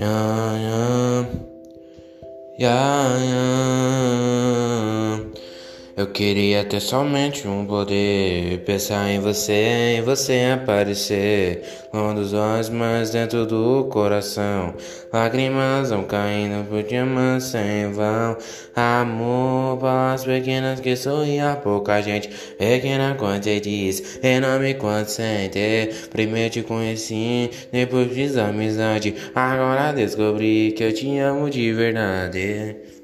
Yeah, yeah. Yeah, yeah. Eu queria ter somente um poder Pensar em você, em você aparecer Longe dos olhos, mas dentro do coração Lágrimas vão caindo por diamantes sem vão Amor, pequenas que sorria pouca gente Pequena quanto você diz, enorme quanto sente. Primeiro te conheci, depois fiz amizade. Agora descobri que eu te amo de verdade